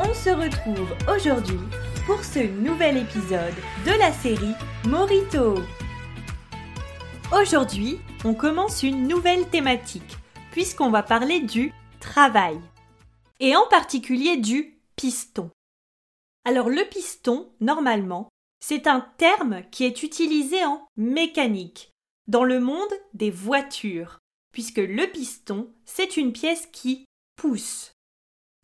On se retrouve aujourd'hui pour ce nouvel épisode de la série Morito. Aujourd'hui, on commence une nouvelle thématique puisqu'on va parler du travail et en particulier du piston. Alors le piston, normalement, c'est un terme qui est utilisé en mécanique, dans le monde des voitures, puisque le piston, c'est une pièce qui pousse.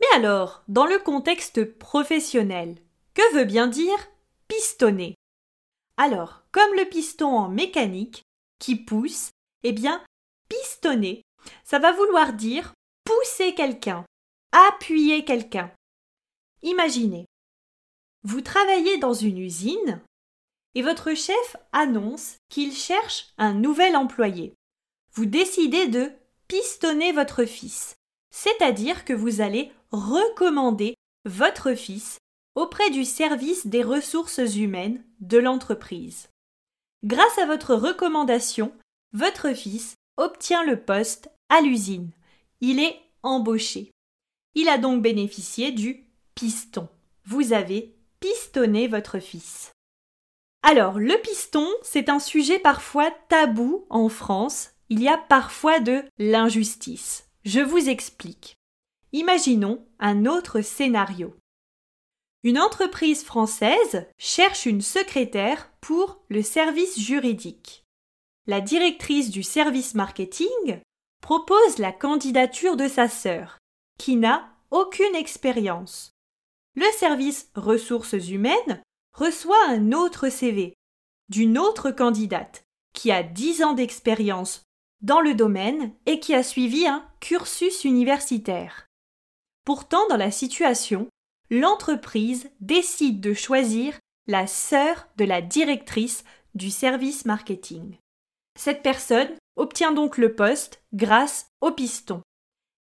Mais alors, dans le contexte professionnel, que veut bien dire pistonner? Alors, comme le piston en mécanique, qui pousse, eh bien, pistonner, ça va vouloir dire pousser quelqu'un, appuyer quelqu'un. Imaginez, vous travaillez dans une usine et votre chef annonce qu'il cherche un nouvel employé. Vous décidez de pistonner votre fils, c'est-à-dire que vous allez recommander votre fils auprès du service des ressources humaines de l'entreprise. Grâce à votre recommandation, votre fils obtient le poste à l'usine. Il est embauché. Il a donc bénéficié du piston. Vous avez pistonner votre fils. Alors, le piston, c'est un sujet parfois tabou en France. Il y a parfois de l'injustice. Je vous explique. Imaginons un autre scénario. Une entreprise française cherche une secrétaire pour le service juridique. La directrice du service marketing propose la candidature de sa sœur, qui n'a aucune expérience le service ressources humaines reçoit un autre CV d'une autre candidate qui a 10 ans d'expérience dans le domaine et qui a suivi un cursus universitaire. Pourtant, dans la situation, l'entreprise décide de choisir la sœur de la directrice du service marketing. Cette personne obtient donc le poste grâce au piston.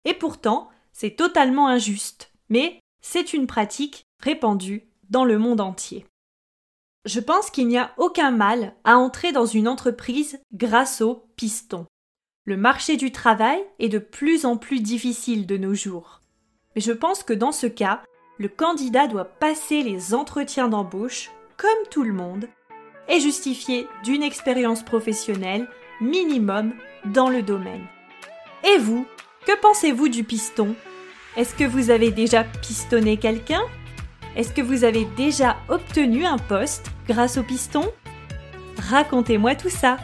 Et pourtant, c'est totalement injuste, mais c'est une pratique répandue dans le monde entier. Je pense qu'il n'y a aucun mal à entrer dans une entreprise grâce au piston. Le marché du travail est de plus en plus difficile de nos jours. Mais je pense que dans ce cas, le candidat doit passer les entretiens d'embauche comme tout le monde et justifier d'une expérience professionnelle minimum dans le domaine. Et vous, que pensez-vous du piston? Est-ce que vous avez déjà pistonné quelqu'un? Est-ce que vous avez déjà obtenu un poste grâce au piston? Racontez-moi tout ça